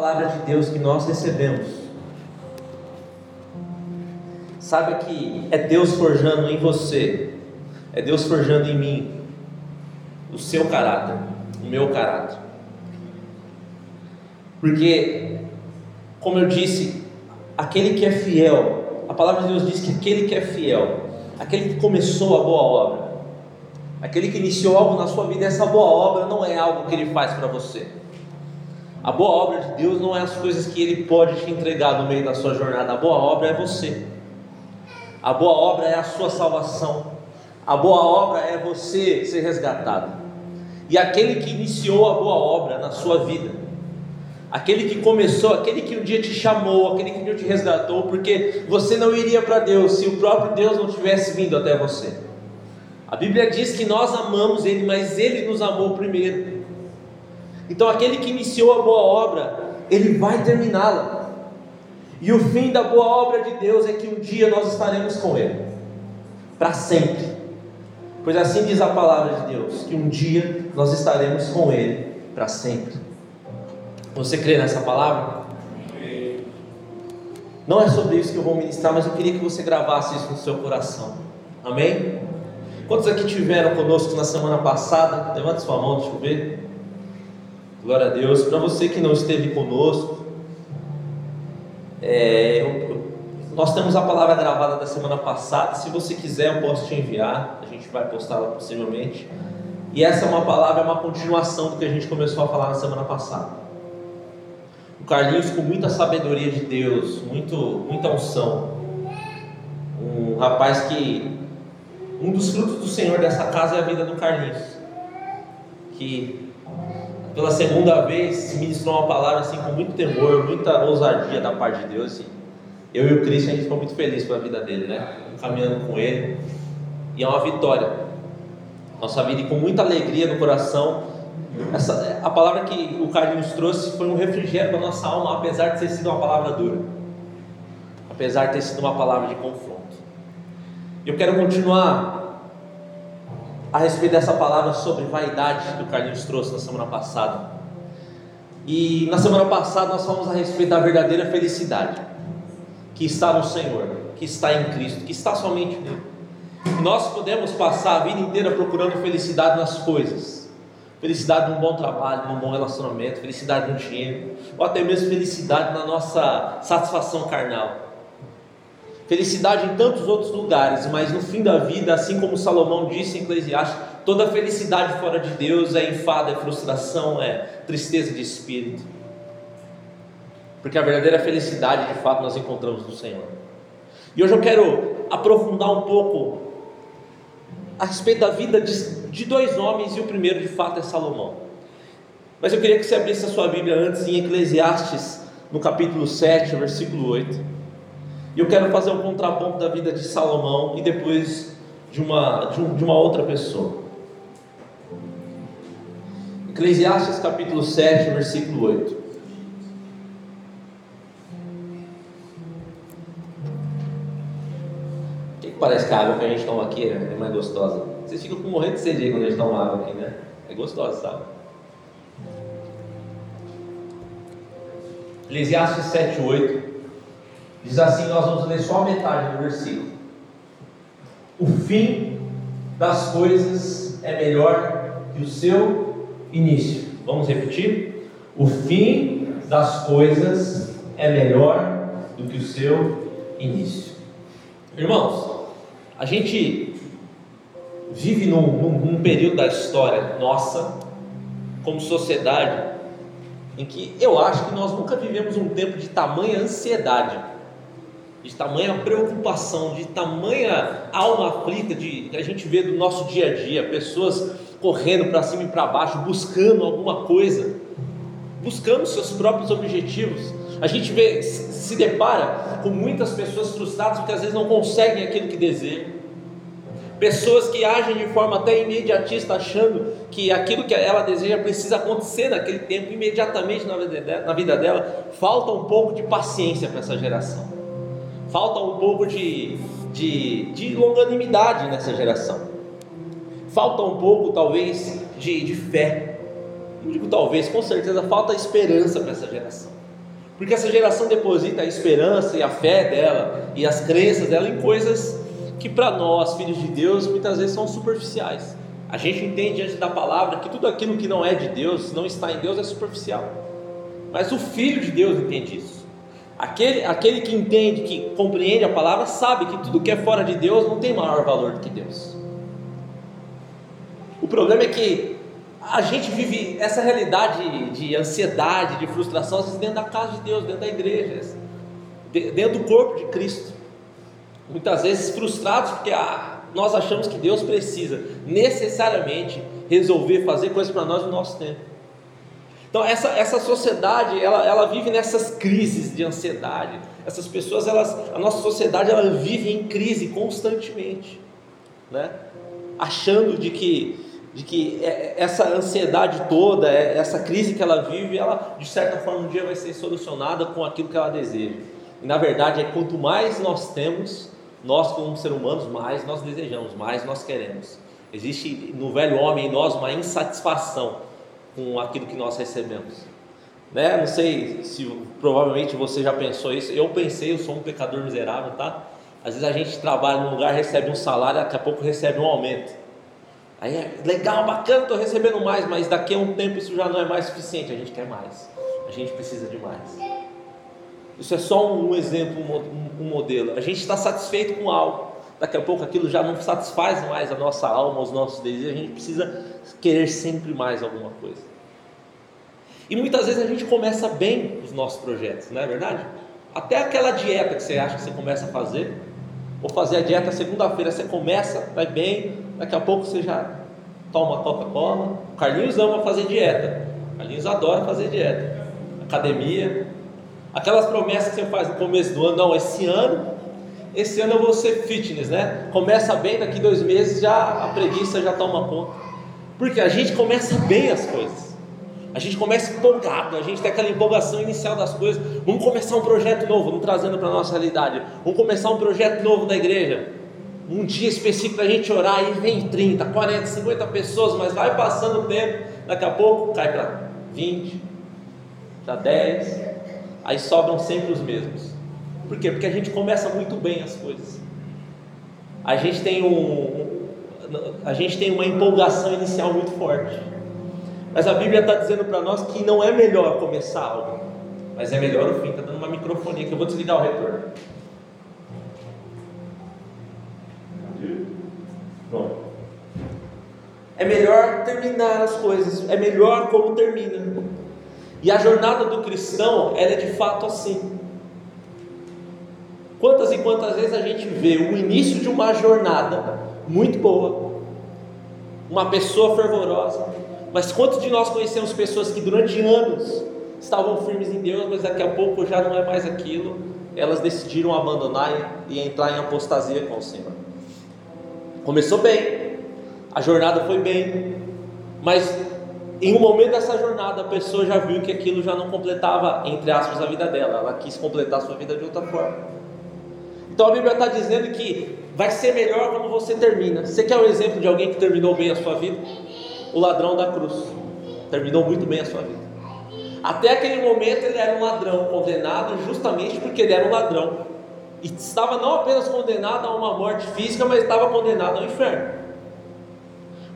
palavra de Deus que nós recebemos, saiba que é Deus forjando em você, é Deus forjando em mim o seu caráter, o meu caráter. Porque, como eu disse, aquele que é fiel, a palavra de Deus diz que aquele que é fiel, aquele que começou a boa obra, aquele que iniciou algo na sua vida, essa boa obra não é algo que ele faz para você. A boa obra de Deus não é as coisas que Ele pode te entregar no meio da sua jornada. A boa obra é você. A boa obra é a sua salvação. A boa obra é você ser resgatado. E aquele que iniciou a boa obra na sua vida, aquele que começou, aquele que um dia te chamou, aquele que um dia te resgatou, porque você não iria para Deus se o próprio Deus não tivesse vindo até você. A Bíblia diz que nós amamos Ele, mas Ele nos amou primeiro. Então, aquele que iniciou a boa obra, ele vai terminá-la. E o fim da boa obra de Deus é que um dia nós estaremos com Ele, para sempre. Pois assim diz a palavra de Deus: que um dia nós estaremos com Ele para sempre. Você crê nessa palavra? Não é sobre isso que eu vou ministrar, mas eu queria que você gravasse isso no seu coração. Amém? Quantos aqui tiveram conosco na semana passada? Levante sua mão, deixa eu ver. Glória a Deus. Para você que não esteve conosco, é, eu, nós temos a palavra gravada da semana passada. Se você quiser, eu posso te enviar. A gente vai postá-la possivelmente. E essa é uma palavra, é uma continuação do que a gente começou a falar na semana passada. O Carlinhos, com muita sabedoria de Deus, muito, muita unção. Um rapaz que. Um dos frutos do Senhor dessa casa é a vida do Carlinhos. Que pela segunda vez, ministrou uma palavra assim com muito temor, muita ousadia da parte de Deus. Assim. Eu e o Cristian, a gente ficou muito feliz pela vida dele, né? Caminhando com ele. E é uma vitória. Nossa vida e com muita alegria no coração. Essa, a palavra que o Carlinhos trouxe foi um refrigério para nossa alma, apesar de ter sido uma palavra dura. Apesar de ter sido uma palavra de confronto. Eu quero continuar a respeito dessa palavra sobre vaidade que o Carlinhos trouxe na semana passada. E na semana passada nós falamos a respeito da verdadeira felicidade que está no Senhor, que está em Cristo, que está somente nele. Nós podemos passar a vida inteira procurando felicidade nas coisas, felicidade num bom trabalho, num bom relacionamento, felicidade no dinheiro, ou até mesmo felicidade na nossa satisfação carnal felicidade em tantos outros lugares, mas no fim da vida, assim como Salomão disse em Eclesiastes, toda felicidade fora de Deus é enfado, é frustração, é tristeza de espírito. Porque a verdadeira felicidade, de fato, nós encontramos no Senhor. E hoje eu quero aprofundar um pouco a respeito da vida de, de dois homens, e o primeiro, de fato, é Salomão. Mas eu queria que você abrisse a sua Bíblia antes em Eclesiastes, no capítulo 7, versículo 8. E eu quero fazer um contraponto da vida de Salomão e depois de uma, de, um, de uma outra pessoa. Eclesiastes capítulo 7, versículo 8. O que, parece que a água que a gente toma aqui é mais gostosa? Vocês ficam com morrendo de sede quando a gente toma água aqui, né? É gostosa, sabe? Eclesiastes 7, 8. Diz assim, nós vamos ler só a metade do versículo. O fim das coisas é melhor que o seu início. Vamos repetir? O fim das coisas é melhor do que o seu início. Irmãos, a gente vive num, num, num período da história nossa, como sociedade, em que eu acho que nós nunca vivemos um tempo de tamanha ansiedade de tamanha preocupação, de tamanha alma aflita de, que a gente vê do nosso dia a dia, pessoas correndo para cima e para baixo, buscando alguma coisa, buscando seus próprios objetivos. A gente vê, se depara com muitas pessoas frustradas porque às vezes não conseguem aquilo que desejam. Pessoas que agem de forma até imediatista, achando que aquilo que ela deseja precisa acontecer naquele tempo, imediatamente na vida dela. Falta um pouco de paciência para essa geração. Falta um pouco de, de, de longanimidade nessa geração. Falta um pouco, talvez, de, de fé. Não digo talvez, com certeza falta esperança para essa geração. Porque essa geração deposita a esperança e a fé dela e as crenças dela em coisas que para nós, filhos de Deus, muitas vezes são superficiais. A gente entende diante da palavra que tudo aquilo que não é de Deus, não está em Deus, é superficial. Mas o filho de Deus entende isso. Aquele, aquele que entende, que compreende a palavra, sabe que tudo que é fora de Deus não tem maior valor do que Deus. O problema é que a gente vive essa realidade de ansiedade, de frustração, dentro da casa de Deus, dentro da igreja, dentro do corpo de Cristo. Muitas vezes frustrados porque ah, nós achamos que Deus precisa necessariamente resolver fazer coisas para nós no nosso tempo. Então essa, essa sociedade ela, ela vive nessas crises de ansiedade. Essas pessoas elas, a nossa sociedade ela vive em crise constantemente, né? Achando de que de que é, essa ansiedade toda, é, essa crise que ela vive, ela de certa forma um dia vai ser solucionada com aquilo que ela deseja. E na verdade é quanto mais nós temos, nós como seres humanos, mais nós desejamos, mais nós queremos. Existe no velho homem em nós uma insatisfação com aquilo que nós recebemos. Né? Não sei se provavelmente você já pensou isso. Eu pensei, eu sou um pecador miserável, tá? Às vezes a gente trabalha num lugar, recebe um salário, daqui a pouco recebe um aumento. Aí é legal, bacana, estou recebendo mais, mas daqui a um tempo isso já não é mais suficiente, a gente quer mais, a gente precisa de mais. Isso é só um exemplo, um modelo. A gente está satisfeito com algo, daqui a pouco aquilo já não satisfaz mais a nossa alma, os nossos desejos, a gente precisa querer sempre mais alguma coisa. E muitas vezes a gente começa bem os nossos projetos, não é verdade? Até aquela dieta que você acha que você começa a fazer, ou fazer a dieta segunda-feira, você começa, vai bem, daqui a pouco você já toma Coca-Cola. O Carlinhos ama fazer dieta. O Carlinhos adora fazer dieta. Academia. Aquelas promessas que você faz no começo do ano, não, esse ano, esse ano eu vou ser fitness, né? Começa bem, daqui dois meses já a preguiça já toma conta. Porque a gente começa bem as coisas. A gente começa empolgado, a gente tem aquela empolgação inicial das coisas. Vamos começar um projeto novo, vamos trazendo para a nossa realidade. Vamos começar um projeto novo da igreja um dia específico para a gente orar, e vem 30, 40, 50 pessoas, mas vai passando o tempo, daqui a pouco cai para 20, para 10, aí sobram sempre os mesmos. Por quê? Porque a gente começa muito bem as coisas. A gente tem um, a gente tem uma empolgação inicial muito forte. Mas a Bíblia está dizendo para nós que não é melhor começar algo, mas é melhor o fim. Está dando uma microfonia que eu vou desligar o retorno. Pronto. É melhor terminar as coisas, é melhor como termina. E a jornada do cristão, ela é de fato assim. Quantas e quantas vezes a gente vê o início de uma jornada muito boa, uma pessoa fervorosa, mas quantos de nós conhecemos pessoas que durante anos estavam firmes em Deus, mas daqui a pouco já não é mais aquilo, elas decidiram abandonar e entrar em apostasia com o Senhor. Começou bem, a jornada foi bem, mas em um momento dessa jornada a pessoa já viu que aquilo já não completava, entre aspas, a vida dela, ela quis completar a sua vida de outra forma. Então a Bíblia está dizendo que vai ser melhor quando você termina. Você quer um exemplo de alguém que terminou bem a sua vida? O ladrão da cruz terminou muito bem a sua vida. Até aquele momento ele era um ladrão, condenado justamente porque ele era um ladrão. E estava não apenas condenado a uma morte física, mas estava condenado ao inferno.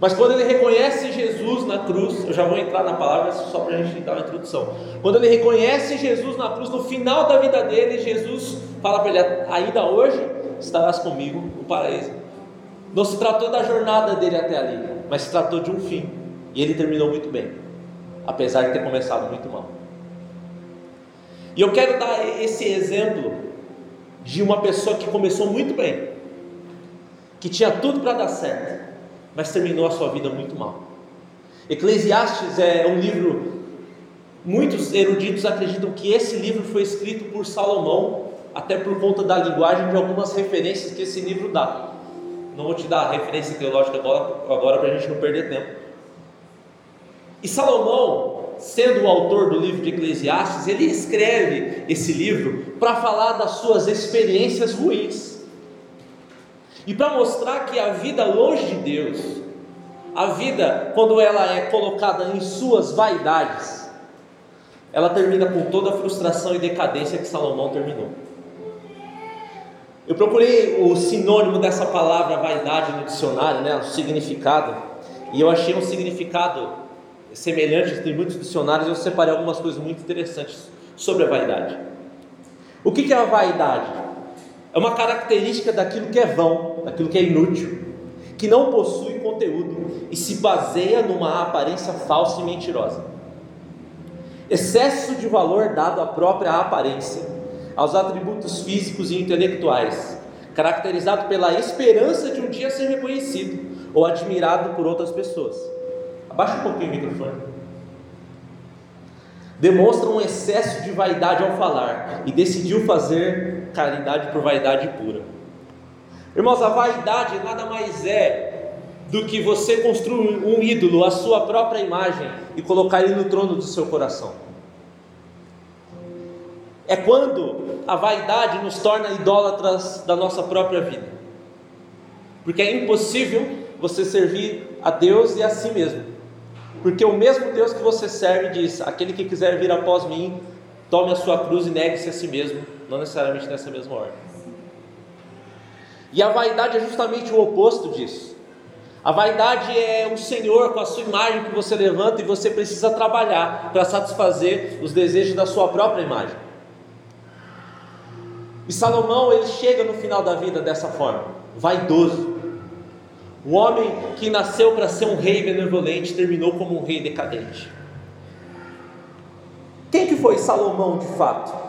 Mas quando ele reconhece Jesus na cruz, eu já vou entrar na palavra só para a gente dar uma introdução. Quando ele reconhece Jesus na cruz, no final da vida dele, Jesus fala para ele: ainda hoje estarás comigo no paraíso. Não se tratou da jornada dele até ali, mas se tratou de um fim. E ele terminou muito bem, apesar de ter começado muito mal. E eu quero dar esse exemplo de uma pessoa que começou muito bem, que tinha tudo para dar certo, mas terminou a sua vida muito mal. Eclesiastes é um livro, muitos eruditos acreditam que esse livro foi escrito por Salomão, até por conta da linguagem de algumas referências que esse livro dá. Não vou te dar a referência teológica agora, agora para a gente não perder tempo. E Salomão, sendo o autor do livro de Eclesiastes, ele escreve esse livro para falar das suas experiências ruins e para mostrar que a vida longe de Deus, a vida quando ela é colocada em suas vaidades, ela termina com toda a frustração e decadência que Salomão terminou. Eu procurei o sinônimo dessa palavra vaidade no dicionário, né, o significado, e eu achei um significado semelhante em muitos dicionários. Eu separei algumas coisas muito interessantes sobre a vaidade. O que é a vaidade? É uma característica daquilo que é vão, daquilo que é inútil, que não possui conteúdo e se baseia numa aparência falsa e mentirosa. Excesso de valor dado à própria aparência, aos atributos físicos e intelectuais, caracterizado pela esperança de um dia ser reconhecido ou admirado por outras pessoas. Abaixa um pouquinho o microfone. Demonstra um excesso de vaidade ao falar e decidiu fazer caridade por vaidade pura. Irmãos, a vaidade nada mais é do que você construir um ídolo, a sua própria imagem, e colocar ele no trono do seu coração. É quando a vaidade nos torna idólatras da nossa própria vida. Porque é impossível você servir a Deus e a si mesmo. Porque o mesmo Deus que você serve diz: aquele que quiser vir após mim, tome a sua cruz e negue-se a si mesmo, não necessariamente nessa mesma ordem. E a vaidade é justamente o oposto disso. A vaidade é um senhor com a sua imagem que você levanta e você precisa trabalhar para satisfazer os desejos da sua própria imagem. E Salomão ele chega no final da vida dessa forma, vaidoso. Um homem que nasceu para ser um rei benevolente terminou como um rei decadente. Quem que foi Salomão de fato?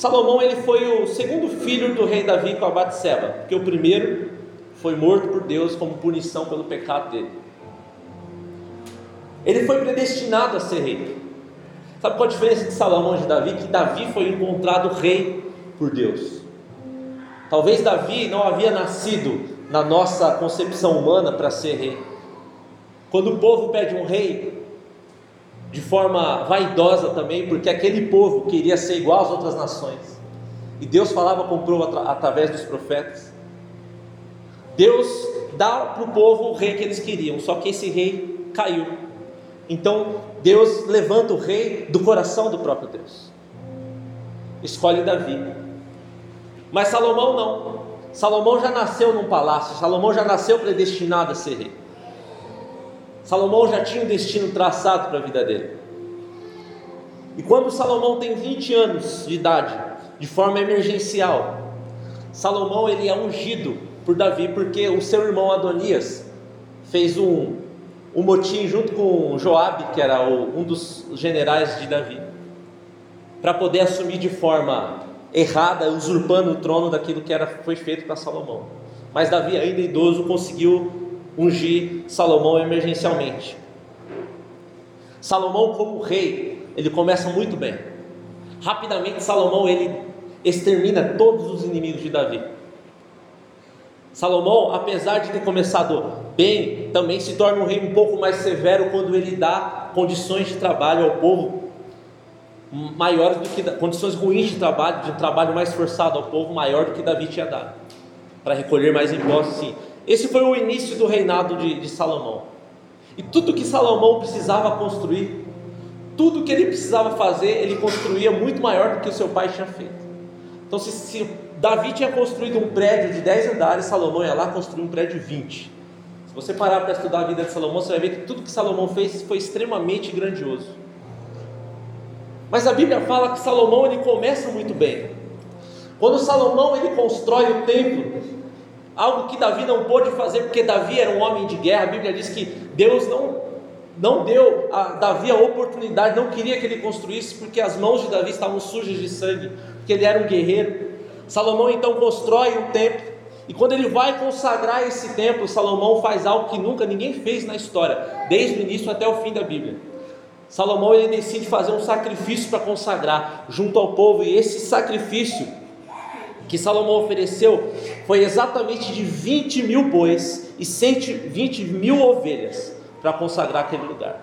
Salomão ele foi o segundo filho do rei Davi com a Batseba, porque o primeiro foi morto por Deus como punição pelo pecado dele. Ele foi predestinado a ser rei. Sabe qual a diferença de Salomão e de Davi? Que Davi foi encontrado rei por Deus. Talvez Davi não havia nascido na nossa concepção humana para ser rei. Quando o povo pede um rei, de forma vaidosa também, porque aquele povo queria ser igual às outras nações. E Deus falava com o povo através dos profetas. Deus dá para o povo o rei que eles queriam, só que esse rei caiu. Então Deus levanta o rei do coração do próprio Deus. Escolhe Davi. Mas Salomão não. Salomão já nasceu num palácio, Salomão já nasceu predestinado a ser rei. Salomão já tinha um destino traçado para a vida dele. E quando Salomão tem 20 anos de idade, de forma emergencial, Salomão ele é ungido por Davi porque o seu irmão Adonias fez um, um motim junto com Joabe, que era o, um dos generais de Davi, para poder assumir de forma errada, usurpando o trono daquilo que era, foi feito para Salomão. Mas Davi, ainda idoso, conseguiu ungir Salomão emergencialmente. Salomão, como rei, ele começa muito bem. Rapidamente, Salomão ele extermina todos os inimigos de Davi. Salomão, apesar de ter começado bem, também se torna um rei um pouco mais severo quando ele dá condições de trabalho ao povo maiores do que condições ruins de trabalho, de um trabalho mais forçado ao povo maior do que Davi tinha dado para recolher mais impostos. Sim. Esse foi o início do reinado de, de Salomão. E tudo que Salomão precisava construir, tudo que ele precisava fazer, ele construía muito maior do que o seu pai tinha feito. Então, se, se Davi tinha construído um prédio de 10 andares, Salomão ia lá construir um prédio de 20. Se você parar para estudar a vida de Salomão, você vai ver que tudo que Salomão fez foi extremamente grandioso. Mas a Bíblia fala que Salomão ele começa muito bem. Quando Salomão ele constrói o templo, algo que Davi não pôde fazer porque Davi era um homem de guerra, a Bíblia diz que Deus não não deu a Davi a oportunidade, não queria que ele construísse porque as mãos de Davi estavam sujas de sangue, porque ele era um guerreiro. Salomão então constrói um templo, e quando ele vai consagrar esse templo, Salomão faz algo que nunca ninguém fez na história, desde o início até o fim da Bíblia. Salomão ele decide fazer um sacrifício para consagrar junto ao povo, e esse sacrifício que Salomão ofereceu foi exatamente de 20 mil bois e 120 mil ovelhas para consagrar aquele lugar.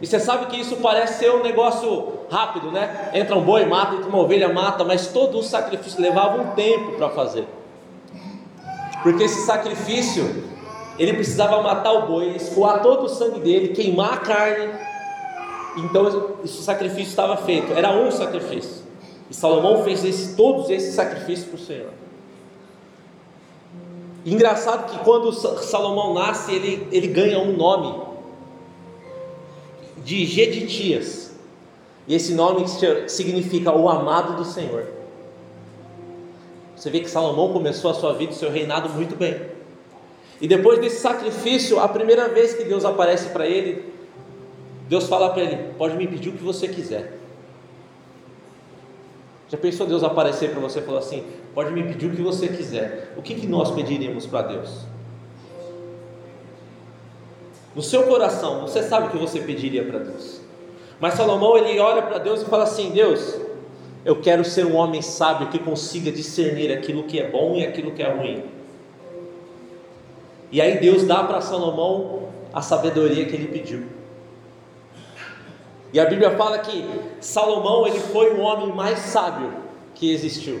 E você sabe que isso parece ser um negócio rápido, né? Entra um boi, mata, entra uma ovelha, mata, mas todo o sacrifício levava um tempo para fazer. Porque esse sacrifício, ele precisava matar o boi, escoar todo o sangue dele, queimar a carne, Então esse sacrifício estava feito, era um sacrifício. E Salomão fez esse, todos esses sacrifícios para o Senhor. Engraçado que quando Salomão nasce, ele, ele ganha um nome de Geditias. E esse nome significa o amado do Senhor. Você vê que Salomão começou a sua vida, o seu reinado muito bem. E depois desse sacrifício, a primeira vez que Deus aparece para ele, Deus fala para ele: Pode me pedir o que você quiser. Já pensou Deus aparecer para você e falar assim: Pode me pedir o que você quiser. O que, que nós pediríamos para Deus? No seu coração, você sabe o que você pediria para Deus. Mas Salomão ele olha para Deus e fala assim: Deus, eu quero ser um homem sábio que consiga discernir aquilo que é bom e aquilo que é ruim. E aí Deus dá para Salomão a sabedoria que ele pediu. E a Bíblia fala que Salomão ele foi o homem mais sábio que existiu.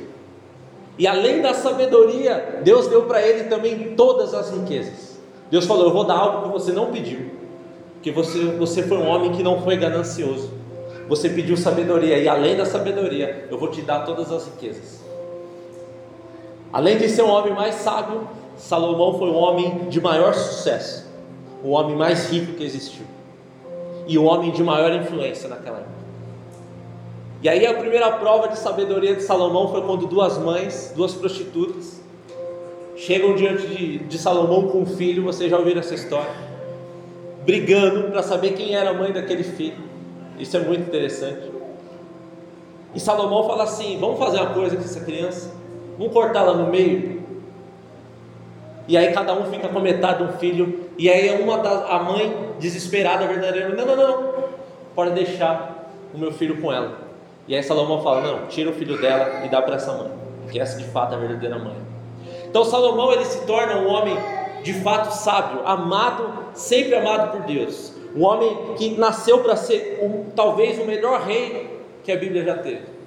E além da sabedoria, Deus deu para ele também todas as riquezas. Deus falou: Eu vou dar algo que você não pediu, que você, você foi um homem que não foi ganancioso. Você pediu sabedoria, e além da sabedoria, eu vou te dar todas as riquezas. Além de ser um homem mais sábio, Salomão foi um homem de maior sucesso, o homem mais rico que existiu e o homem de maior influência naquela época. E aí a primeira prova de sabedoria de Salomão foi quando duas mães, duas prostitutas, chegam diante de, de Salomão com um filho, vocês já ouviram essa história, brigando para saber quem era a mãe daquele filho. Isso é muito interessante. E Salomão fala assim: vamos fazer uma coisa com essa criança, vamos cortá-la no meio. E aí cada um fica com metade de um filho. E aí uma da, a mãe desesperada, verdadeira, não, não, não, pode deixar o meu filho com ela. E aí Salomão fala, não, tira o filho dela e dá para essa mãe, que essa de fato é a verdadeira mãe. Então Salomão ele se torna um homem de fato sábio, amado, sempre amado por Deus. Um homem que nasceu para ser um, talvez o melhor rei que a Bíblia já teve.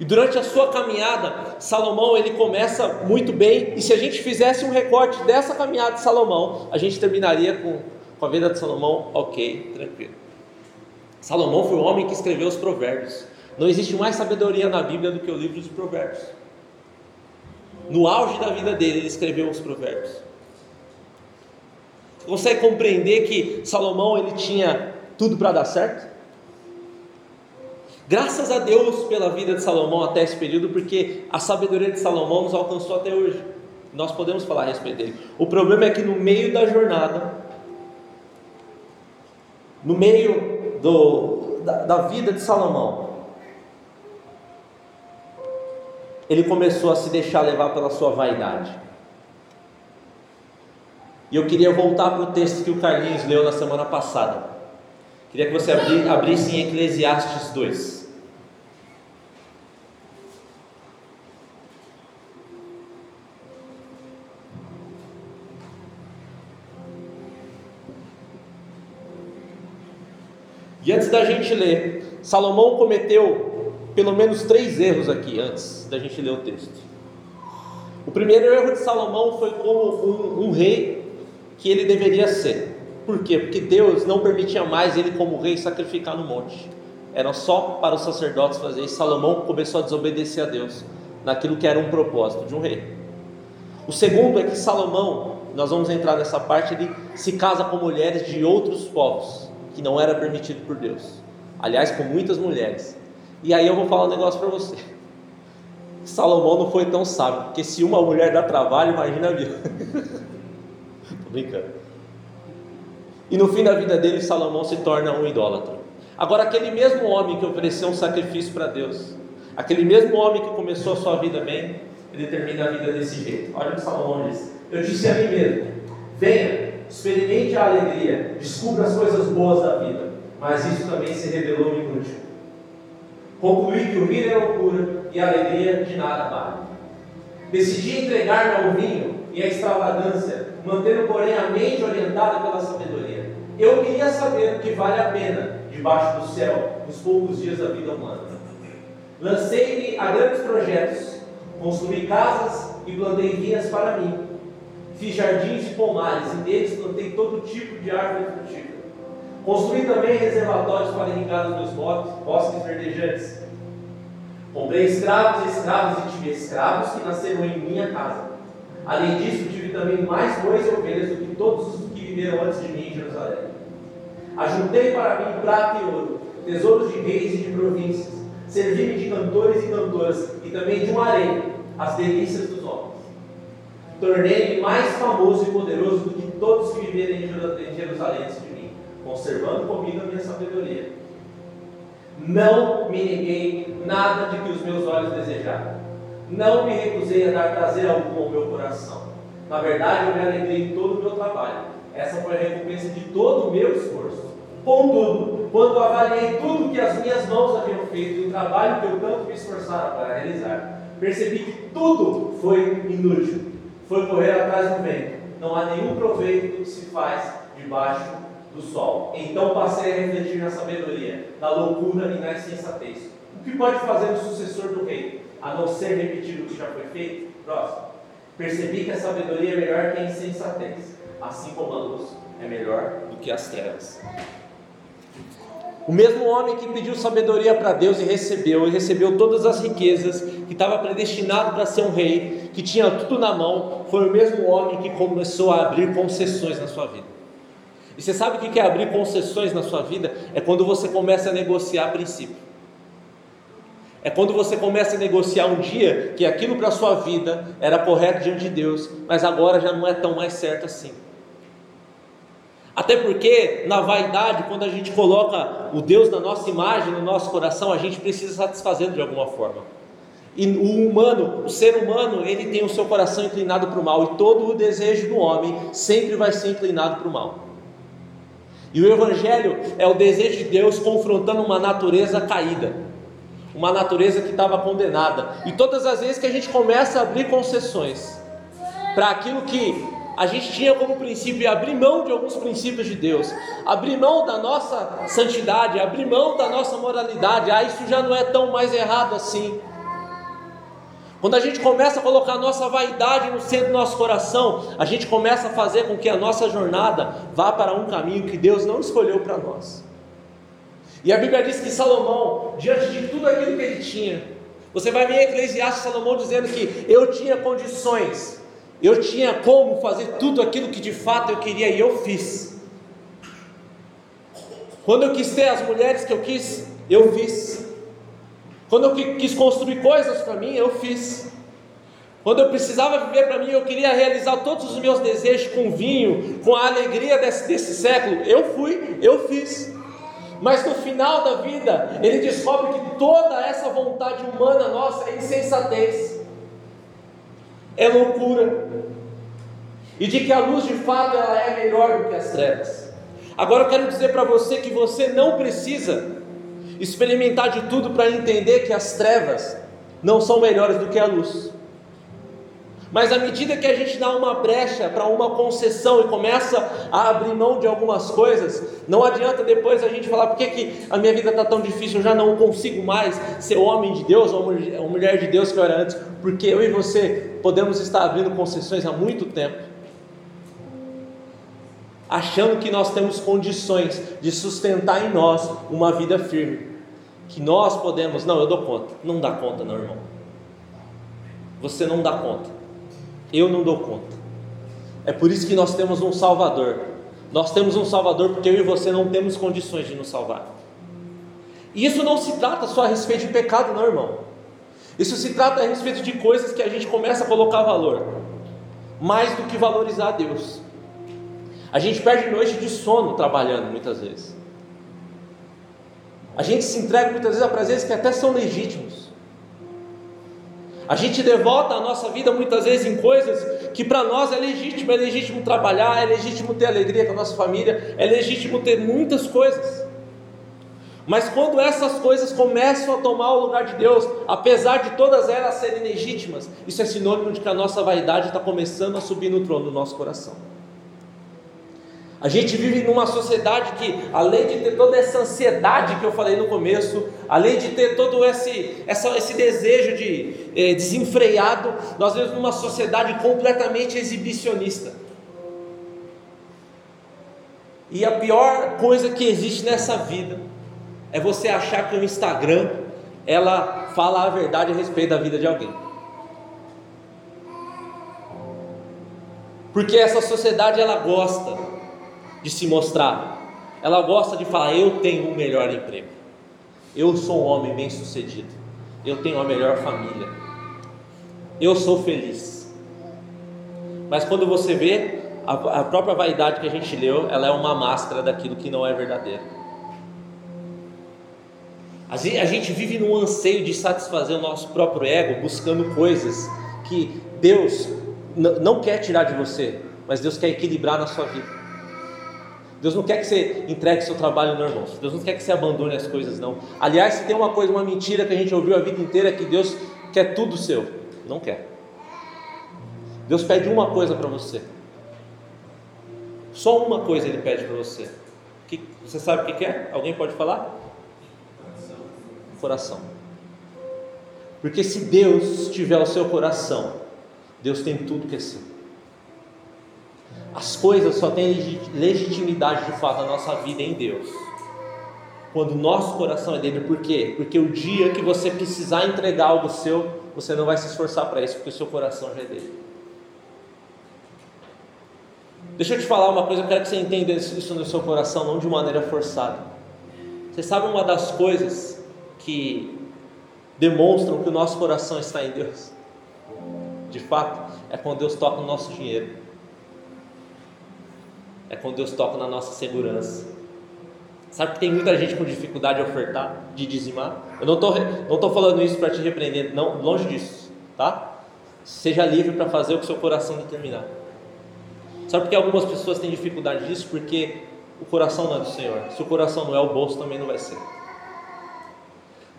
E durante a sua caminhada, Salomão ele começa muito bem. E se a gente fizesse um recorte dessa caminhada de Salomão, a gente terminaria com, com a vida de Salomão, ok, tranquilo. Salomão foi o homem que escreveu os provérbios. Não existe mais sabedoria na Bíblia do que o livro dos provérbios. No auge da vida dele, ele escreveu os provérbios. Você consegue compreender que Salomão ele tinha tudo para dar certo? Graças a Deus pela vida de Salomão até esse período, porque a sabedoria de Salomão nos alcançou até hoje. Nós podemos falar a respeito dele. O problema é que no meio da jornada, no meio do, da, da vida de Salomão, ele começou a se deixar levar pela sua vaidade. E eu queria voltar para o texto que o Carlinhos leu na semana passada. Queria que você abrisse em Eclesiastes 2. Antes da gente ler, Salomão cometeu pelo menos três erros aqui, antes da gente ler o texto. O primeiro erro de Salomão foi como um, um rei que ele deveria ser. Por quê? Porque Deus não permitia mais ele, como rei, sacrificar no monte. Era só para os sacerdotes fazer isso. Salomão começou a desobedecer a Deus naquilo que era um propósito de um rei. O segundo é que Salomão, nós vamos entrar nessa parte, ele se casa com mulheres de outros povos que não era permitido por Deus. Aliás, com muitas mulheres. E aí eu vou falar um negócio para você. Salomão não foi tão sábio, porque se uma mulher dá trabalho, imagina vida. Tô brincando. E no fim da vida dele, Salomão se torna um idólatra. Agora, aquele mesmo homem que ofereceu um sacrifício para Deus, aquele mesmo homem que começou a sua vida bem, ele termina a vida desse jeito. Olha o que Salomão diz: Eu disse a mim mesmo: Venha, experimente a alegria, descubra as coisas boas da vida, mas isso também se revelou inútil. Concluí que o rir é loucura e a alegria de nada vale. Decidi entregar-me ao vinho e à extravagância, mantendo, porém, a mente orientada pela sabedoria. Eu queria saber o que vale a pena debaixo do céu nos poucos dias da vida humana. Lancei-me a grandes projetos, construí casas e plantei vinhas para mim Fiz jardins e pomares, e neles plantei todo tipo de árvore frutífera. Construí também reservatórios para irrigar os meus bosques, verdejantes. Comprei escravos e escravos e tive escravos que nasceram em minha casa. Além disso, tive também mais bois e ovelhas do que todos os que viveram antes de mim em Jerusalém. Ajuntei para mim prata e ouro, tesouros de reis e de províncias. Servi-me de cantores e cantoras e também de um harém, as delícias dos homens. Tornei-me mais famoso e poderoso do que todos que viveram em Jerusalém antes de mim, conservando comigo a minha sabedoria. Não me neguei nada de que os meus olhos desejaram. Não me recusei a dar prazer algum ao meu coração. Na verdade, eu me alegrei em todo o meu trabalho. Essa foi a recompensa de todo o meu esforço. Contudo, quando avaliei tudo que as minhas mãos haviam feito e o trabalho que eu tanto me esforçara para realizar, percebi que tudo foi inútil. Foi correr atrás do vento. Não há nenhum proveito do que se faz debaixo do sol. Então passei a refletir na sabedoria, na loucura e na insensatez. O que pode fazer o sucessor do rei, a não ser repetir o que já foi feito? Próximo. Percebi que a sabedoria é melhor que a insensatez, assim como a luz é melhor do que as trevas. O mesmo homem que pediu sabedoria para Deus e recebeu, e recebeu todas as riquezas, que estava predestinado para ser um rei, que tinha tudo na mão, foi o mesmo homem que começou a abrir concessões na sua vida. E você sabe o que é abrir concessões na sua vida? É quando você começa a negociar princípio. É quando você começa a negociar um dia que aquilo para a sua vida era correto diante de Deus, mas agora já não é tão mais certo assim. Até porque, na vaidade, quando a gente coloca o Deus na nossa imagem, no nosso coração, a gente precisa satisfazê-lo de alguma forma. E o humano, o ser humano, ele tem o seu coração inclinado para o mal, e todo o desejo do homem sempre vai ser inclinado para o mal. E o Evangelho é o desejo de Deus confrontando uma natureza caída, uma natureza que estava condenada. E todas as vezes que a gente começa a abrir concessões para aquilo que a gente tinha como princípio abrir mão de alguns princípios de Deus, abrir mão da nossa santidade, abrir mão da nossa moralidade. Ah, isso já não é tão mais errado assim. Quando a gente começa a colocar a nossa vaidade no centro do nosso coração, a gente começa a fazer com que a nossa jornada vá para um caminho que Deus não escolheu para nós. E a Bíblia diz que Salomão, diante de tudo aquilo que ele tinha, você vai ver em Eclesiastes Salomão dizendo que eu tinha condições eu tinha como fazer tudo aquilo que de fato eu queria e eu fiz. Quando eu quis ter as mulheres que eu quis, eu fiz. Quando eu quis construir coisas para mim, eu fiz. Quando eu precisava viver para mim, eu queria realizar todos os meus desejos com vinho, com a alegria desse, desse século, eu fui, eu fiz. Mas no final da vida, ele descobre que toda essa vontade humana nossa é insensatez é loucura. E de que a luz de fato ela é melhor do que as trevas. Agora eu quero dizer para você que você não precisa experimentar de tudo para entender que as trevas não são melhores do que a luz. Mas à medida que a gente dá uma brecha para uma concessão e começa a abrir mão de algumas coisas, não adianta depois a gente falar: por que, que a minha vida está tão difícil, eu já não consigo mais ser homem de Deus ou mulher de Deus que eu era antes, porque eu e você podemos estar abrindo concessões há muito tempo, achando que nós temos condições de sustentar em nós uma vida firme, que nós podemos, não, eu dou conta, não dá conta, não, irmão. Você não dá conta. Eu não dou conta. É por isso que nós temos um Salvador. Nós temos um Salvador porque eu e você não temos condições de nos salvar. E isso não se trata só a respeito de pecado, não, irmão. Isso se trata a respeito de coisas que a gente começa a colocar valor, mais do que valorizar a Deus. A gente perde noite de sono trabalhando muitas vezes. A gente se entrega muitas vezes a prazeres que até são legítimos. A gente devota a nossa vida muitas vezes em coisas que para nós é legítimo, é legítimo trabalhar, é legítimo ter alegria com a nossa família, é legítimo ter muitas coisas. Mas quando essas coisas começam a tomar o lugar de Deus, apesar de todas elas serem legítimas, isso é sinônimo de que a nossa vaidade está começando a subir no trono do nosso coração. A gente vive numa sociedade que, além de ter toda essa ansiedade que eu falei no começo, além de ter todo esse, essa, esse desejo de eh, desenfreado, nós vivemos numa sociedade completamente exibicionista. E a pior coisa que existe nessa vida é você achar que o Instagram ela fala a verdade a respeito da vida de alguém. Porque essa sociedade ela gosta de se mostrar. Ela gosta de falar eu tenho o um melhor emprego. Eu sou um homem bem-sucedido. Eu tenho a melhor família. Eu sou feliz. Mas quando você vê a, a própria vaidade que a gente leu, ela é uma máscara daquilo que não é verdadeiro. A gente vive num anseio de satisfazer o nosso próprio ego, buscando coisas que Deus não quer tirar de você, mas Deus quer equilibrar na sua vida. Deus não quer que você entregue seu trabalho no irmão. Deus não quer que você abandone as coisas, não. Aliás, se tem uma coisa, uma mentira que a gente ouviu a vida inteira, é que Deus quer tudo seu. Não quer. Deus pede uma coisa para você: só uma coisa ele pede para você. Que, você sabe o que é? Alguém pode falar? Coração. Porque se Deus tiver o seu coração, Deus tem tudo que é seu. As coisas só têm legitimidade de fato na nossa vida em Deus. Quando o nosso coração é dele, por quê? Porque o dia que você precisar entregar algo seu, você não vai se esforçar para isso, porque o seu coração já é dele. Deixa eu te falar uma coisa, eu quero que você entenda isso no seu coração, não de maneira forçada. Você sabe uma das coisas que demonstram que o nosso coração está em Deus? De fato, é quando Deus toca no nosso dinheiro. É quando Deus toca na nossa segurança. Sabe que tem muita gente com dificuldade de ofertar, de dizimar? Eu não estou não tô falando isso para te repreender, não, longe disso, tá? Seja livre para fazer o que seu coração determinar. Sabe por que algumas pessoas têm dificuldade disso? Porque o coração não é do Senhor. Se o coração não é, o bolso também não vai ser.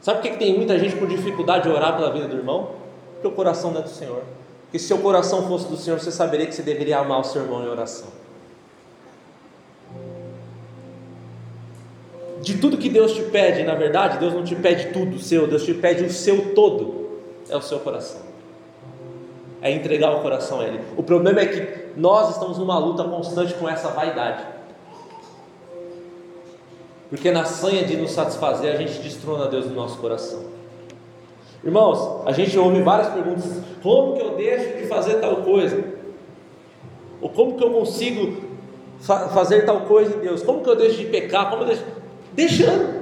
Sabe por que tem muita gente com dificuldade de orar pela vida do irmão? Porque o coração não é do Senhor. Porque se o coração fosse do Senhor, você saberia que você deveria amar o seu irmão em oração. De tudo que Deus te pede, na verdade, Deus não te pede tudo seu, Deus te pede o seu todo, é o seu coração é entregar o coração a Ele. O problema é que nós estamos numa luta constante com essa vaidade. Porque na sanha de nos satisfazer, a gente destrona Deus no nosso coração. Irmãos, a gente ouve várias perguntas: como que eu deixo de fazer tal coisa? Ou como que eu consigo fa fazer tal coisa em Deus? Como que eu deixo de pecar? Como eu deixo? Deixando.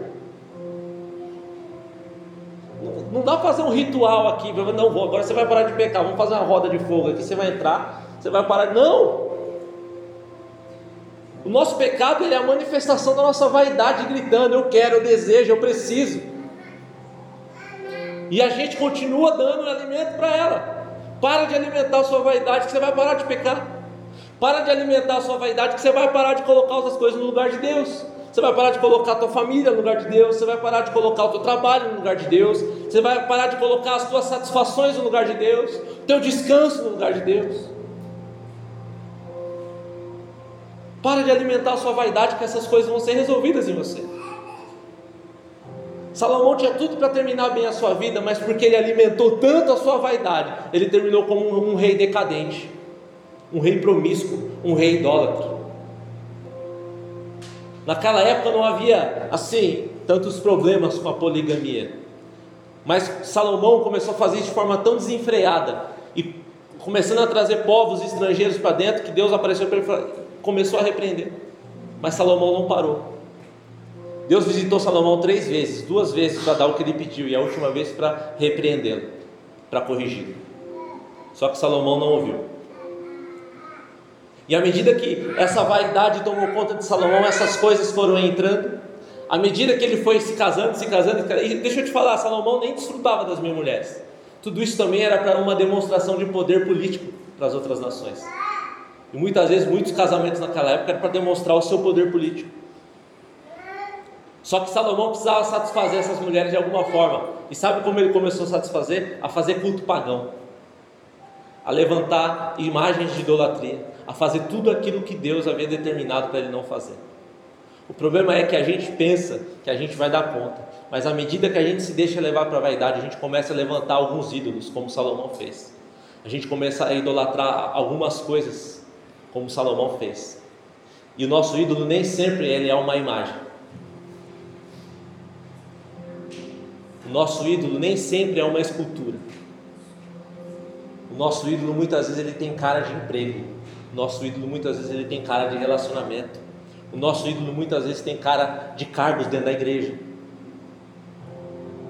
Não dá para fazer um ritual aqui, não vou, agora você vai parar de pecar, vamos fazer uma roda de fogo aqui, você vai entrar, você vai parar. Não! O nosso pecado é a manifestação da nossa vaidade gritando: eu quero, eu desejo, eu preciso. E a gente continua dando alimento para ela. Para de alimentar a sua vaidade, que você vai parar de pecar. Para de alimentar a sua vaidade, que você vai parar de colocar outras coisas no lugar de Deus. Você vai parar de colocar a tua família no lugar de Deus, você vai parar de colocar o teu trabalho no lugar de Deus, você vai parar de colocar as tuas satisfações no lugar de Deus, o teu descanso no lugar de Deus. Para de alimentar a sua vaidade, que essas coisas vão ser resolvidas em você. Salomão tinha tudo para terminar bem a sua vida, mas porque ele alimentou tanto a sua vaidade, ele terminou como um, um rei decadente, um rei promíscuo, um rei idólatra. Naquela época não havia assim tantos problemas com a poligamia. Mas Salomão começou a fazer isso de forma tão desenfreada e começando a trazer povos estrangeiros para dentro que Deus apareceu para ele e começou a repreender. Mas Salomão não parou. Deus visitou Salomão três vezes, duas vezes para dar o que ele pediu e a última vez para repreendê-lo, para corrigi-lo. Só que Salomão não ouviu. E à medida que essa vaidade tomou conta de Salomão, essas coisas foram entrando. À medida que ele foi se casando, se casando, e deixa eu te falar, Salomão nem desfrutava das mil mulheres. Tudo isso também era para uma demonstração de poder político para as outras nações. E muitas vezes, muitos casamentos naquela época era para demonstrar o seu poder político. Só que Salomão precisava satisfazer essas mulheres de alguma forma. E sabe como ele começou a satisfazer? A fazer culto pagão, a levantar imagens de idolatria a fazer tudo aquilo que Deus havia determinado para ele não fazer. O problema é que a gente pensa que a gente vai dar conta, mas à medida que a gente se deixa levar para a vaidade, a gente começa a levantar alguns ídolos, como Salomão fez. A gente começa a idolatrar algumas coisas, como Salomão fez. E o nosso ídolo nem sempre ele é uma imagem. O nosso ídolo nem sempre é uma escultura. O nosso ídolo muitas vezes ele tem cara de emprego. Nosso ídolo muitas vezes ele tem cara de relacionamento. O nosso ídolo muitas vezes tem cara de cargos dentro da igreja.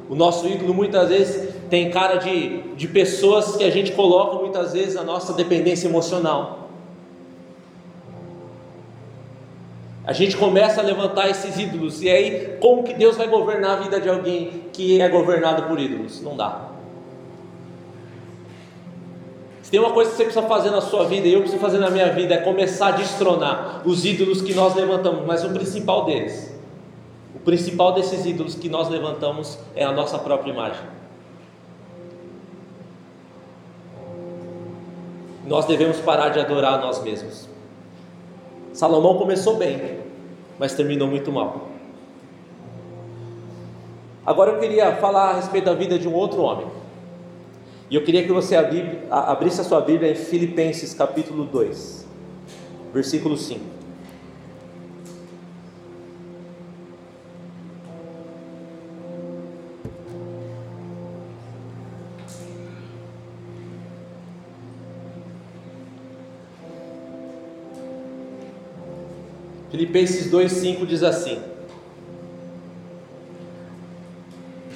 O nosso ídolo muitas vezes tem cara de, de pessoas que a gente coloca muitas vezes a nossa dependência emocional. A gente começa a levantar esses ídolos, e aí, como que Deus vai governar a vida de alguém que é governado por ídolos? Não dá. Se tem uma coisa que você precisa fazer na sua vida, e eu preciso fazer na minha vida, é começar a destronar os ídolos que nós levantamos, mas o principal deles, o principal desses ídolos que nós levantamos é a nossa própria imagem. Nós devemos parar de adorar a nós mesmos. Salomão começou bem, mas terminou muito mal. Agora eu queria falar a respeito da vida de um outro homem. E eu queria que você abrisse a sua Bíblia em Filipenses capítulo 2, versículo 5. Filipenses 2,5 diz assim: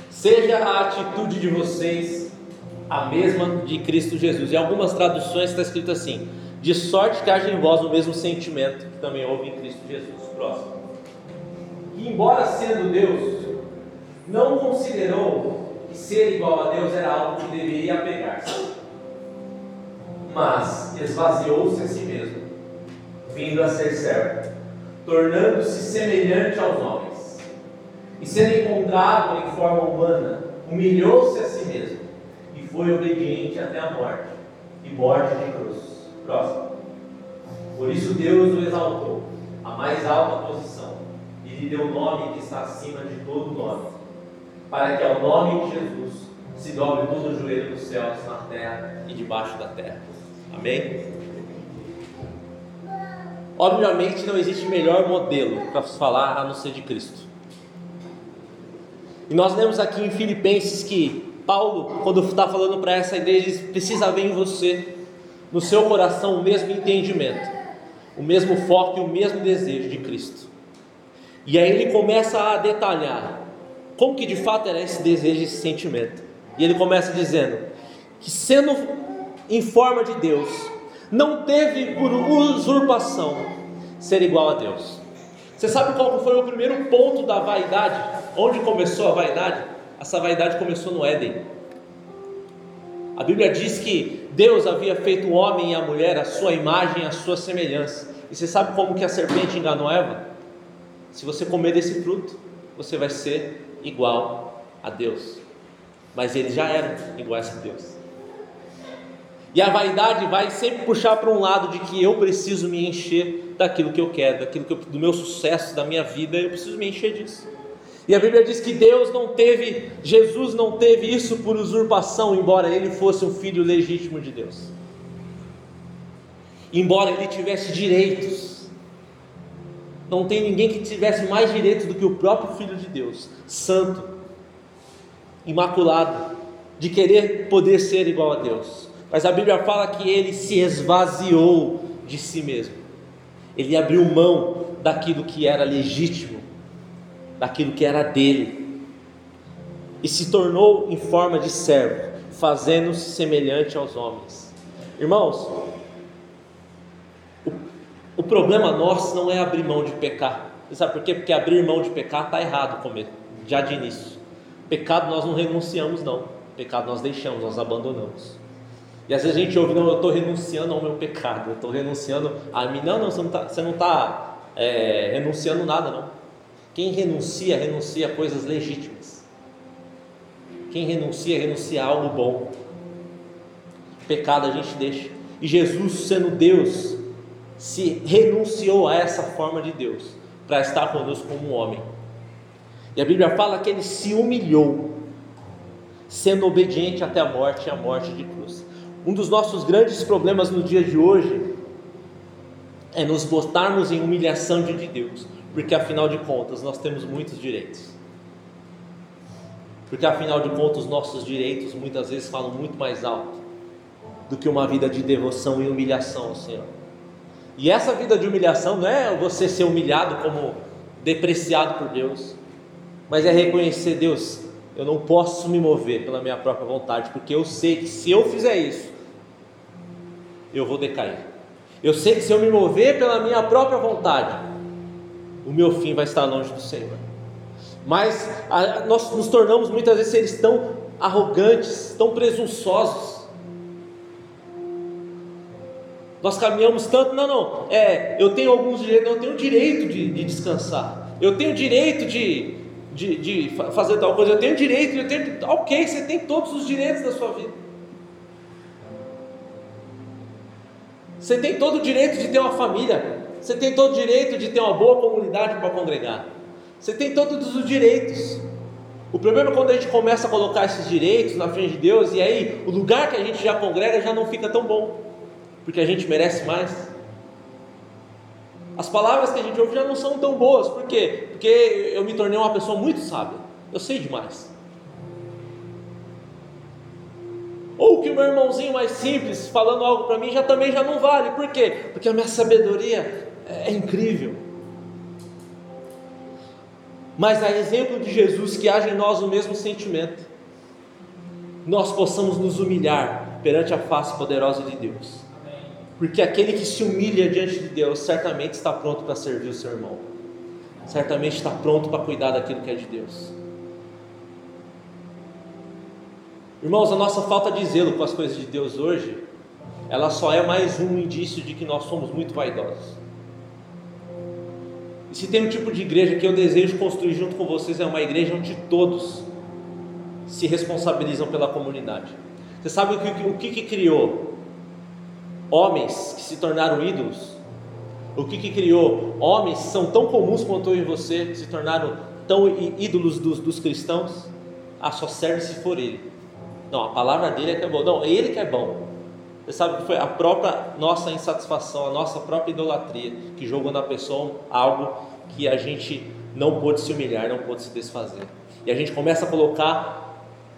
Seja a atitude de vocês a mesma de Cristo Jesus. Em algumas traduções está escrito assim: de sorte que haja em vós o mesmo sentimento que também houve em Cristo Jesus. Próximo. Que, embora sendo Deus, não considerou que ser igual a Deus era algo que deveria apegar-se, mas esvaziou-se a si mesmo, vindo a ser servo, tornando-se semelhante aos homens, e sendo encontrado em forma humana, humilhou-se a si mesmo foi obediente até a morte e morte de cruz. Próximo. Por isso Deus o exaltou à mais alta posição e lhe deu o nome que está acima de todo nome, para que ao nome de Jesus se dobre todo o joelho dos céus, na terra e debaixo da terra. Amém? Obviamente não existe melhor modelo para falar a não ser de Cristo. E nós lemos aqui em Filipenses que Paulo, quando está falando para essa igreja, diz: precisa haver em você, no seu coração, o mesmo entendimento, o mesmo foco e o mesmo desejo de Cristo. E aí ele começa a detalhar como que de fato era esse desejo, esse sentimento. E ele começa dizendo que, sendo em forma de Deus, não teve por usurpação ser igual a Deus. Você sabe qual foi o primeiro ponto da vaidade? Onde começou a vaidade? Essa vaidade começou no Éden. A Bíblia diz que Deus havia feito o homem e a mulher a sua imagem, a sua semelhança. E você sabe como que a serpente enganou Eva? Se você comer desse fruto, você vai ser igual a Deus. Mas eles já eram iguais a Deus. E a vaidade vai sempre puxar para um lado de que eu preciso me encher daquilo que eu quero, daquilo que eu, do meu sucesso, da minha vida, eu preciso me encher disso. E a Bíblia diz que Deus não teve, Jesus não teve isso por usurpação, embora ele fosse um filho legítimo de Deus. Embora ele tivesse direitos, não tem ninguém que tivesse mais direitos do que o próprio Filho de Deus, santo, imaculado, de querer poder ser igual a Deus. Mas a Bíblia fala que ele se esvaziou de si mesmo, ele abriu mão daquilo que era legítimo daquilo que era dele, e se tornou em forma de servo, fazendo-se semelhante aos homens. Irmãos, o, o problema nosso não é abrir mão de pecar. Você sabe por quê? Porque abrir mão de pecar está errado comer, já de início. Pecado nós não renunciamos, não. Pecado nós deixamos, nós abandonamos. E às vezes a gente ouve, não, eu estou renunciando ao meu pecado, eu estou renunciando a mim. Não, não, você não está tá, é, renunciando nada, não. Quem renuncia, renuncia a coisas legítimas. Quem renuncia, renuncia a algo bom. Pecado a gente deixa. E Jesus, sendo Deus, se renunciou a essa forma de Deus para estar conosco como homem. E a Bíblia fala que ele se humilhou, sendo obediente até a morte e a morte de cruz. Um dos nossos grandes problemas no dia de hoje é nos botarmos em humilhação diante de Deus, porque afinal de contas nós temos muitos direitos. Porque afinal de contas, nossos direitos muitas vezes falam muito mais alto do que uma vida de devoção e humilhação ao Senhor. E essa vida de humilhação não é você ser humilhado como depreciado por Deus, mas é reconhecer, Deus, eu não posso me mover pela minha própria vontade, porque eu sei que se eu fizer isso, eu vou decair. Eu sei que se eu me mover pela minha própria vontade, o meu fim vai estar longe do Senhor. Mas a, nós nos tornamos muitas vezes seres tão arrogantes, tão presunçosos. Nós caminhamos tanto, não, não, é, eu tenho alguns direitos, eu tenho o direito de, de descansar, eu tenho o direito de, de, de, fazer tal coisa, eu tenho direito, eu tenho, ok, você tem todos os direitos da sua vida. Você tem todo o direito de ter uma família, você tem todo o direito de ter uma boa comunidade para congregar. Você tem todos os direitos. O problema é quando a gente começa a colocar esses direitos na frente de Deus e aí o lugar que a gente já congrega já não fica tão bom, porque a gente merece mais. As palavras que a gente ouve já não são tão boas, por quê? Porque eu me tornei uma pessoa muito sábia, eu sei demais. Ou que o meu irmãozinho mais simples falando algo para mim já também já não vale, por quê? Porque a minha sabedoria é incrível. Mas a exemplo de Jesus que age em nós o mesmo sentimento, nós possamos nos humilhar perante a face poderosa de Deus. Porque aquele que se humilha diante de Deus certamente está pronto para servir o seu irmão. Certamente está pronto para cuidar daquilo que é de Deus. Irmãos, a nossa falta de zelo com as coisas de Deus hoje, ela só é mais um indício de que nós somos muito vaidosos. E se tem um tipo de igreja que eu desejo construir junto com vocês, é uma igreja onde todos se responsabilizam pela comunidade. Você sabe o que, o que, que criou? Homens que se tornaram ídolos. O que, que criou? Homens que são tão comuns quanto eu e você, que se tornaram tão ídolos dos, dos cristãos. Ah, só serve se for ele. Não, a palavra dele é que é bom. Não, ele que é bom. Você sabe que foi a própria nossa insatisfação, a nossa própria idolatria que jogou na pessoa algo que a gente não pôde se humilhar, não pôde se desfazer. E a gente começa a colocar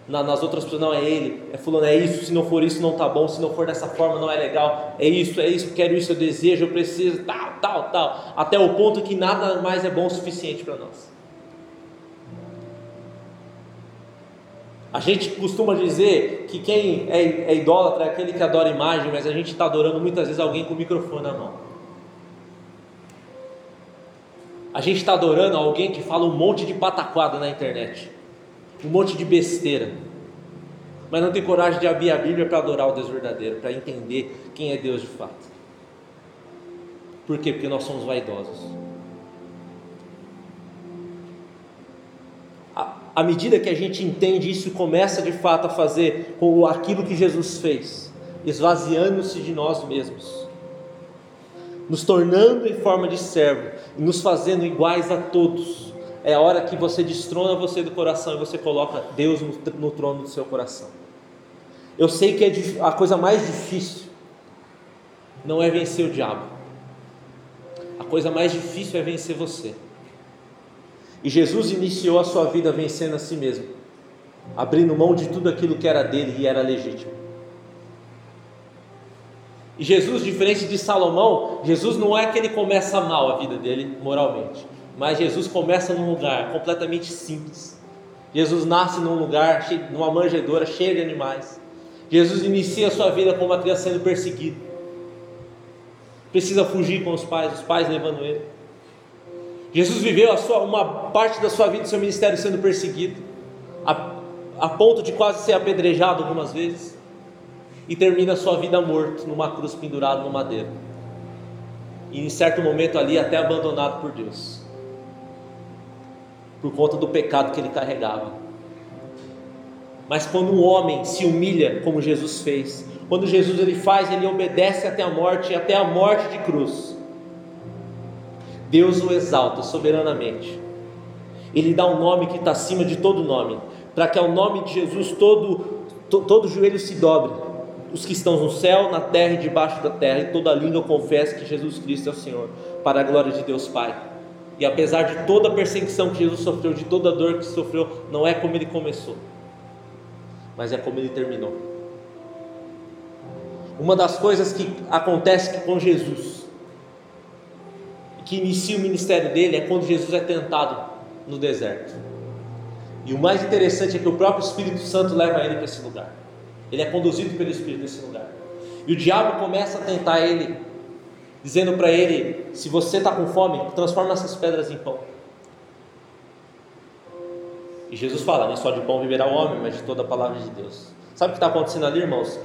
na, nas outras pessoas, não é ele, é fulano, é isso, se não for isso não tá bom, se não for dessa forma não é legal, é isso, é isso, quero isso, eu desejo, eu preciso, tal, tal, tal, até o ponto que nada mais é bom o suficiente para nós. A gente costuma dizer que quem é, é idólatra é aquele que adora imagem, mas a gente está adorando muitas vezes alguém com o microfone na mão. A gente está adorando alguém que fala um monte de pataquada na internet, um monte de besteira, mas não tem coragem de abrir a Bíblia para adorar o Deus verdadeiro, para entender quem é Deus de fato. Por quê? Porque nós somos vaidosos. À medida que a gente entende isso começa de fato a fazer com aquilo que Jesus fez, esvaziando-se de nós mesmos, nos tornando em forma de servo, nos fazendo iguais a todos. É a hora que você destrona você do coração e você coloca Deus no, no trono do seu coração. Eu sei que é a coisa mais difícil não é vencer o diabo. A coisa mais difícil é vencer você. E Jesus iniciou a sua vida vencendo a si mesmo, abrindo mão de tudo aquilo que era dele e era legítimo. E Jesus, diferente de Salomão, Jesus não é que ele começa mal a vida dele moralmente, mas Jesus começa num lugar completamente simples. Jesus nasce num lugar, numa manjedoura cheia de animais. Jesus inicia a sua vida como uma criança sendo perseguido. Precisa fugir com os pais, os pais levando ele. Jesus viveu sua, uma parte da sua vida do seu ministério sendo perseguido, a, a ponto de quase ser apedrejado algumas vezes, e termina a sua vida morto numa cruz pendurado no madeiro, e em certo momento ali até abandonado por Deus, por conta do pecado que ele carregava. Mas quando um homem se humilha como Jesus fez, quando Jesus ele faz, ele obedece até a morte, até a morte de cruz Deus o exalta soberanamente. Ele dá um nome que está acima de todo nome, para que ao nome de Jesus todo, to, todo joelho se dobre, os que estão no céu, na terra e debaixo da terra, e toda língua confessa que Jesus Cristo é o Senhor, para a glória de Deus Pai. E apesar de toda a perseguição que Jesus sofreu, de toda a dor que sofreu, não é como ele começou, mas é como ele terminou. Uma das coisas que acontece com Jesus, que inicia o ministério dele, é quando Jesus é tentado no deserto. E o mais interessante é que o próprio Espírito Santo leva ele para esse lugar. Ele é conduzido pelo Espírito nesse lugar. E o diabo começa a tentar ele, dizendo para ele: se você está com fome, transforma essas pedras em pão. E Jesus fala: nem só de pão viverá o homem, mas de toda a palavra de Deus. Sabe o que está acontecendo ali, irmãos?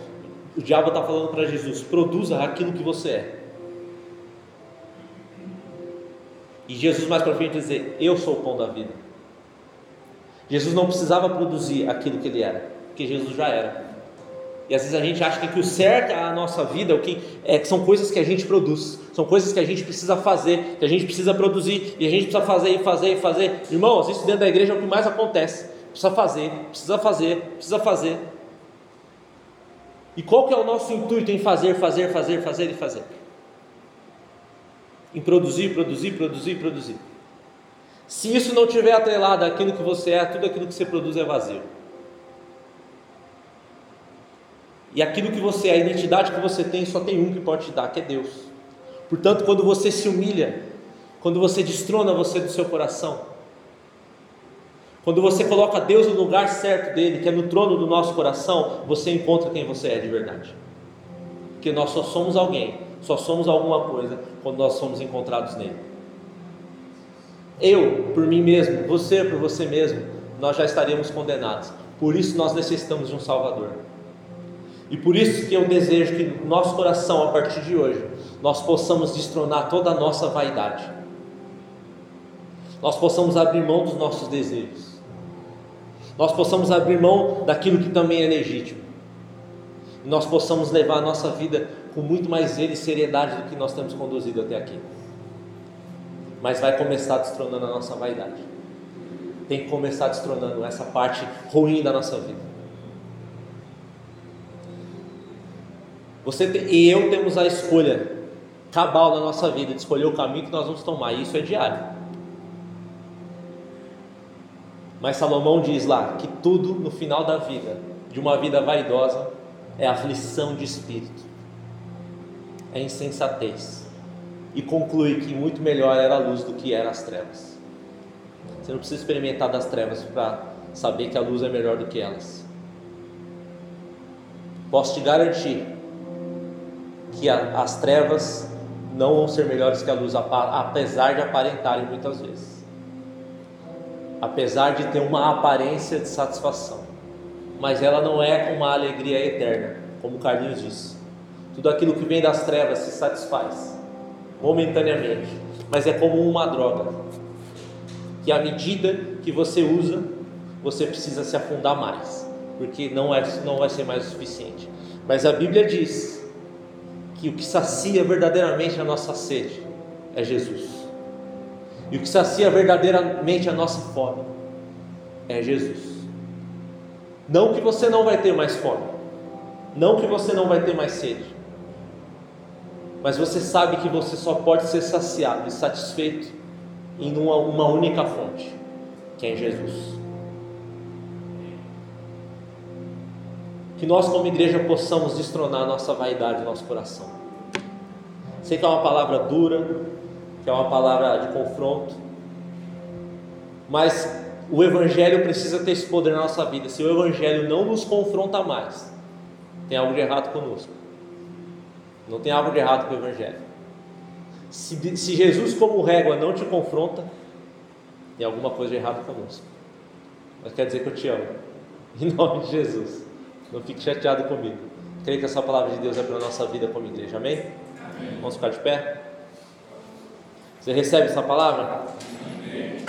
O diabo está falando para Jesus: produza aquilo que você é. E Jesus mais para frente dizer: Eu sou o pão da vida. Jesus não precisava produzir aquilo que ele era, porque Jesus já era. E às vezes a gente acha que o certo a nossa vida, o que é, são coisas que a gente produz, são coisas que a gente precisa fazer, que a gente precisa produzir, e a gente precisa fazer e fazer e fazer. Irmãos, isso dentro da igreja é o que mais acontece. Precisa fazer, precisa fazer, precisa fazer. E qual que é o nosso intuito em fazer, fazer, fazer, fazer e fazer? Em produzir, produzir, produzir, produzir. Se isso não tiver atrelado àquilo que você é, tudo aquilo que você produz é vazio. E aquilo que você é, a identidade que você tem, só tem um que pode te dar, que é Deus. Portanto, quando você se humilha, quando você destrona você do seu coração, quando você coloca Deus no lugar certo dele, que é no trono do nosso coração, você encontra quem você é de verdade. Porque nós só somos alguém, só somos alguma coisa quando nós somos encontrados nele. Eu, por mim mesmo, você por você mesmo, nós já estaríamos condenados. Por isso nós necessitamos de um Salvador. E por isso que eu desejo que no nosso coração, a partir de hoje, nós possamos destronar toda a nossa vaidade. Nós possamos abrir mão dos nossos desejos. Nós possamos abrir mão daquilo que também é legítimo. E nós possamos levar a nossa vida com muito mais zelo e seriedade do que nós temos conduzido até aqui mas vai começar destronando a nossa vaidade. Tem que começar destronando essa parte ruim da nossa vida. Você e eu temos a escolha cabal na nossa vida de escolher o caminho que nós vamos tomar, e isso é diário. Mas Salomão diz lá que tudo no final da vida, de uma vida vaidosa, é aflição de espírito, é insensatez e conclui que muito melhor era a luz do que eram as trevas. Você não precisa experimentar das trevas para saber que a luz é melhor do que elas. Posso te garantir que a, as trevas não vão ser melhores que a luz, apesar de aparentarem muitas vezes. Apesar de ter uma aparência de satisfação, mas ela não é uma alegria eterna, como Carlinhos disse. Tudo aquilo que vem das trevas se satisfaz momentaneamente, mas é como uma droga, que à medida que você usa, você precisa se afundar mais, porque não, é, não vai ser mais o suficiente. Mas a Bíblia diz que o que sacia verdadeiramente a nossa sede é Jesus, e o que sacia verdadeiramente a nossa fome é Jesus. Não que você não vai ter mais fome, não que você não vai ter mais sede, mas você sabe que você só pode ser saciado e satisfeito em uma, uma única fonte, que é em Jesus. Que nós, como igreja, possamos destronar nossa vaidade, nosso coração. Sei que é uma palavra dura, que é uma palavra de confronto, mas o Evangelho precisa ter esse poder na nossa vida. Se o Evangelho não nos confronta mais, tem algo de errado conosco. Não tem algo de errado com o Evangelho. Se, se Jesus, como régua, não te confronta, tem alguma coisa de errado conosco. Mas quer dizer que eu te amo. Em nome de Jesus. Não fique chateado comigo. Creio que essa palavra de Deus é para a nossa vida como igreja. Amém? Amém. Vamos ficar de pé? Você recebe essa palavra? Amém.